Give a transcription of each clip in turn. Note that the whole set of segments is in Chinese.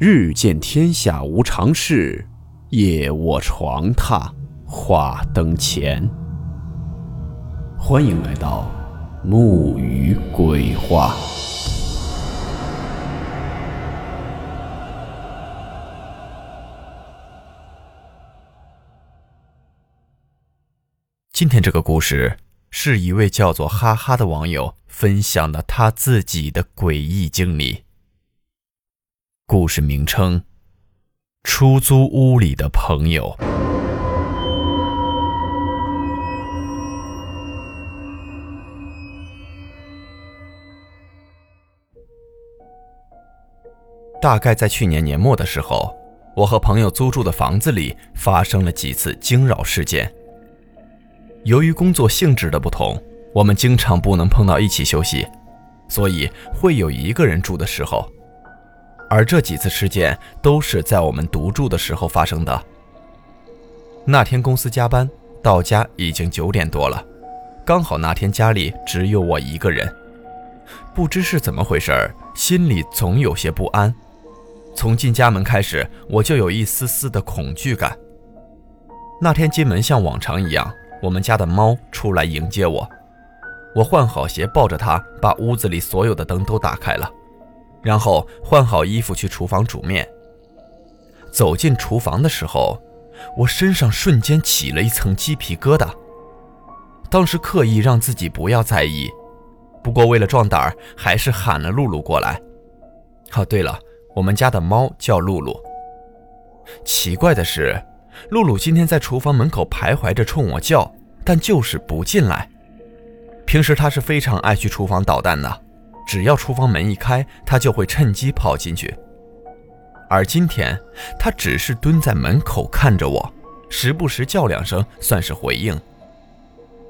日见天下无常事，夜卧床榻话灯前。欢迎来到木鱼鬼话。今天这个故事是一位叫做哈哈的网友分享的他自己的诡异经历。故事名称：出租屋里的朋友。大概在去年年末的时候，我和朋友租住的房子里发生了几次惊扰事件。由于工作性质的不同，我们经常不能碰到一起休息，所以会有一个人住的时候。而这几次事件都是在我们独住的时候发生的。那天公司加班，到家已经九点多了，刚好那天家里只有我一个人，不知是怎么回事，心里总有些不安。从进家门开始，我就有一丝丝的恐惧感。那天进门像往常一样，我们家的猫出来迎接我，我换好鞋，抱着它，把屋子里所有的灯都打开了。然后换好衣服去厨房煮面。走进厨房的时候，我身上瞬间起了一层鸡皮疙瘩。当时刻意让自己不要在意，不过为了壮胆，还是喊了露露过来。哦，对了，我们家的猫叫露露。奇怪的是，露露今天在厨房门口徘徊着，冲我叫，但就是不进来。平时它是非常爱去厨房捣蛋的。只要厨房门一开，他就会趁机跑进去。而今天，他只是蹲在门口看着我，时不时叫两声，算是回应。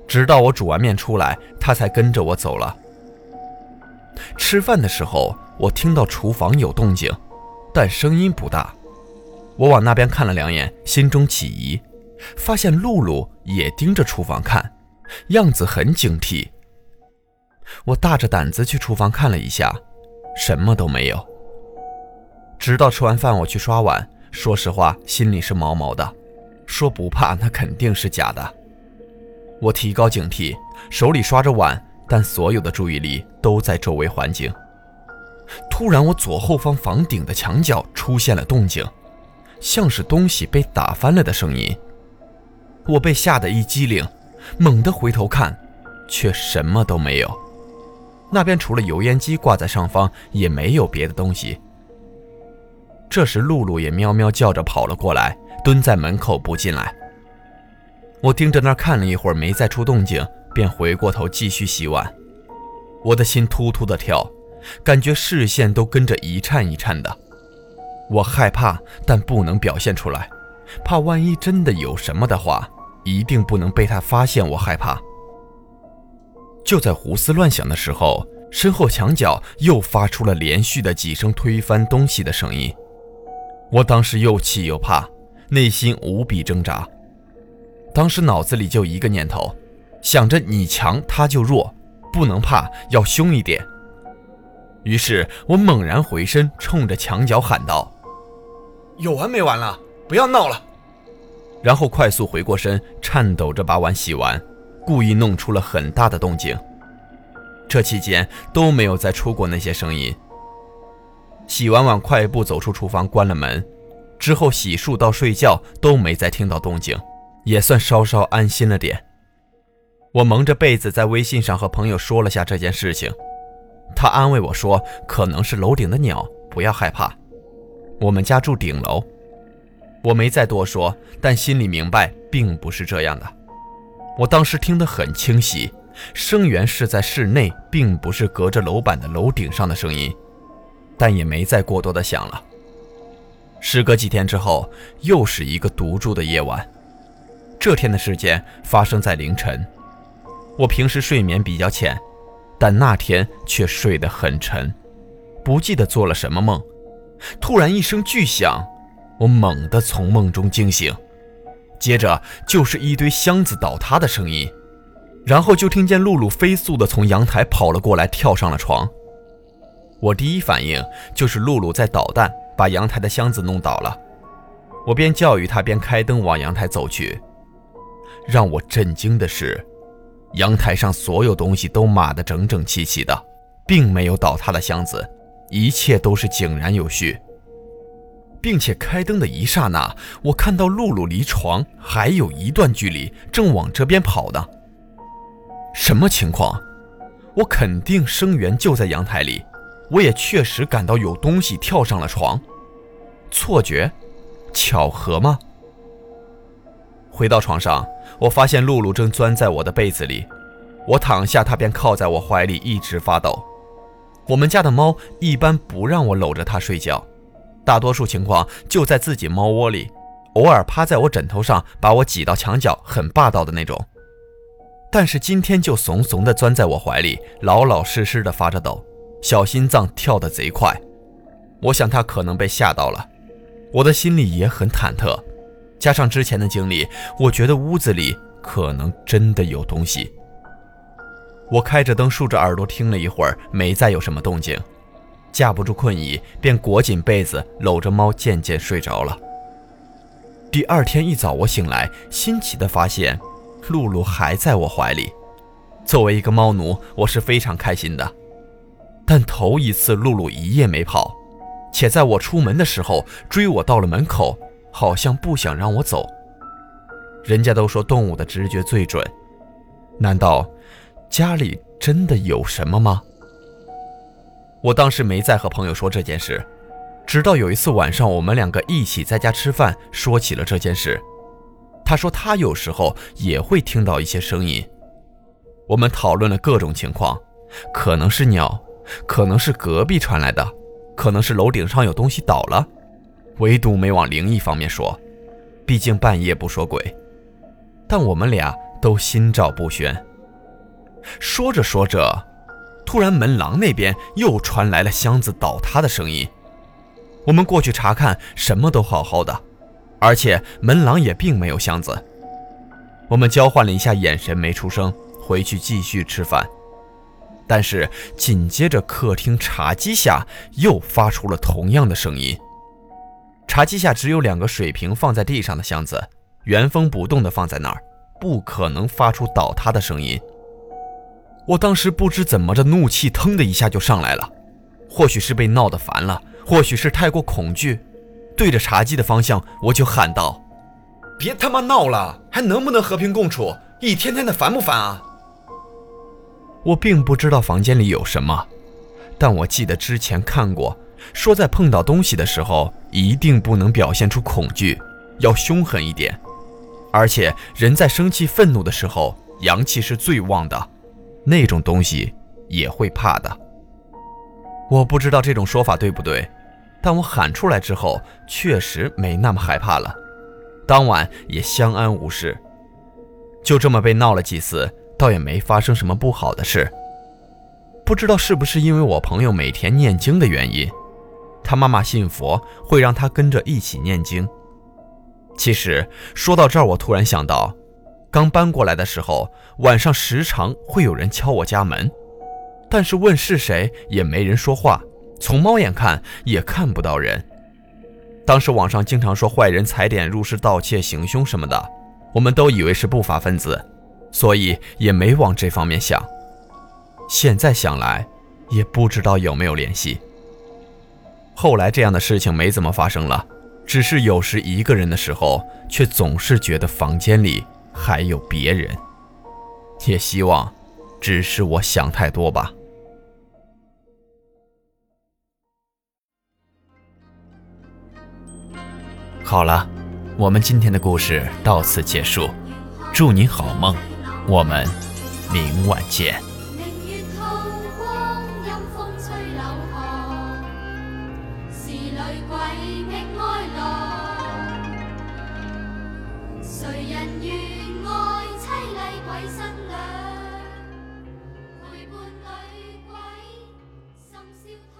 直到我煮完面出来，他才跟着我走了。吃饭的时候，我听到厨房有动静，但声音不大。我往那边看了两眼，心中起疑，发现露露也盯着厨房看，样子很警惕。我大着胆子去厨房看了一下，什么都没有。直到吃完饭，我去刷碗，说实话，心里是毛毛的。说不怕，那肯定是假的。我提高警惕，手里刷着碗，但所有的注意力都在周围环境。突然，我左后方房顶的墙角出现了动静，像是东西被打翻了的声音。我被吓得一激灵，猛地回头看，却什么都没有。那边除了油烟机挂在上方，也没有别的东西。这时，露露也喵喵叫着跑了过来，蹲在门口不进来。我盯着那儿看了一会儿，没再出动静，便回过头继续洗碗。我的心突突的跳，感觉视线都跟着一颤一颤的。我害怕，但不能表现出来，怕万一真的有什么的话，一定不能被他发现我害怕。就在胡思乱想的时候，身后墙角又发出了连续的几声推翻东西的声音。我当时又气又怕，内心无比挣扎。当时脑子里就一个念头，想着你强他就弱，不能怕，要凶一点。于是我猛然回身，冲着墙角喊道：“有完没完了？不要闹了！”然后快速回过身，颤抖着把碗洗完。故意弄出了很大的动静，这期间都没有再出过那些声音。洗完碗，快步走出厨房，关了门，之后洗漱到睡觉都没再听到动静，也算稍稍安心了点。我蒙着被子在微信上和朋友说了下这件事情，他安慰我说可能是楼顶的鸟，不要害怕。我们家住顶楼，我没再多说，但心里明白并不是这样的。我当时听得很清晰，声源是在室内，并不是隔着楼板的楼顶上的声音，但也没再过多的想了。时隔几天之后，又是一个独住的夜晚。这天的事件发生在凌晨。我平时睡眠比较浅，但那天却睡得很沉，不记得做了什么梦。突然一声巨响，我猛地从梦中惊醒。接着就是一堆箱子倒塌的声音，然后就听见露露飞速地从阳台跑了过来，跳上了床。我第一反应就是露露在捣蛋，把阳台的箱子弄倒了。我边教育他边开灯往阳台走去。让我震惊的是，阳台上所有东西都码得整整齐齐的，并没有倒塌的箱子，一切都是井然有序。并且开灯的一刹那，我看到露露离床还有一段距离，正往这边跑呢。什么情况？我肯定声源就在阳台里，我也确实感到有东西跳上了床。错觉？巧合吗？回到床上，我发现露露正钻在我的被子里。我躺下，她便靠在我怀里，一直发抖。我们家的猫一般不让我搂着它睡觉，大多数情况就在自己猫窝里，偶尔趴在我枕头上，把我挤到墙角，很霸道的那种。但是今天就怂怂地钻在我怀里，老老实实的发着抖，小心脏跳得贼快。我想它可能被吓到了。我的心里也很忐忑，加上之前的经历，我觉得屋子里可能真的有东西。我开着灯，竖着耳朵听了一会儿，没再有什么动静，架不住困意，便裹紧被子，搂着猫，渐渐睡着了。第二天一早，我醒来，新奇的发现，露露还在我怀里。作为一个猫奴，我是非常开心的，但头一次，露露一夜没跑。且在我出门的时候追我到了门口，好像不想让我走。人家都说动物的直觉最准，难道家里真的有什么吗？我当时没再和朋友说这件事，直到有一次晚上我们两个一起在家吃饭，说起了这件事。他说他有时候也会听到一些声音。我们讨论了各种情况，可能是鸟，可能是隔壁传来的。可能是楼顶上有东西倒了，唯独没往灵异方面说，毕竟半夜不说鬼。但我们俩都心照不宣。说着说着，突然门廊那边又传来了箱子倒塌的声音。我们过去查看，什么都好好的，而且门廊也并没有箱子。我们交换了一下眼神，没出声，回去继续吃饭。但是紧接着，客厅茶几下又发出了同样的声音。茶几下只有两个水瓶放在地上的箱子，原封不动地放在那儿，不可能发出倒塌的声音。我当时不知怎么着，怒气腾的一下就上来了。或许是被闹得烦了，或许是太过恐惧，对着茶几的方向，我就喊道：“别他妈闹了，还能不能和平共处？一天天的烦不烦啊？”我并不知道房间里有什么，但我记得之前看过，说在碰到东西的时候一定不能表现出恐惧，要凶狠一点。而且人在生气、愤怒的时候，阳气是最旺的，那种东西也会怕的。我不知道这种说法对不对，但我喊出来之后，确实没那么害怕了。当晚也相安无事，就这么被闹了几次。倒也没发生什么不好的事。不知道是不是因为我朋友每天念经的原因，他妈妈信佛，会让他跟着一起念经。其实说到这儿，我突然想到，刚搬过来的时候，晚上时常会有人敲我家门，但是问是谁也没人说话，从猫眼看也看不到人。当时网上经常说坏人踩点入室盗窃、行凶什么的，我们都以为是不法分子。所以也没往这方面想。现在想来，也不知道有没有联系。后来这样的事情没怎么发生了，只是有时一个人的时候，却总是觉得房间里还有别人。也希望，只是我想太多吧。好了，我们今天的故事到此结束，祝你好梦。我们明晚见。谁人愿爱凄厉鬼新娘？陪伴女鬼，心宵。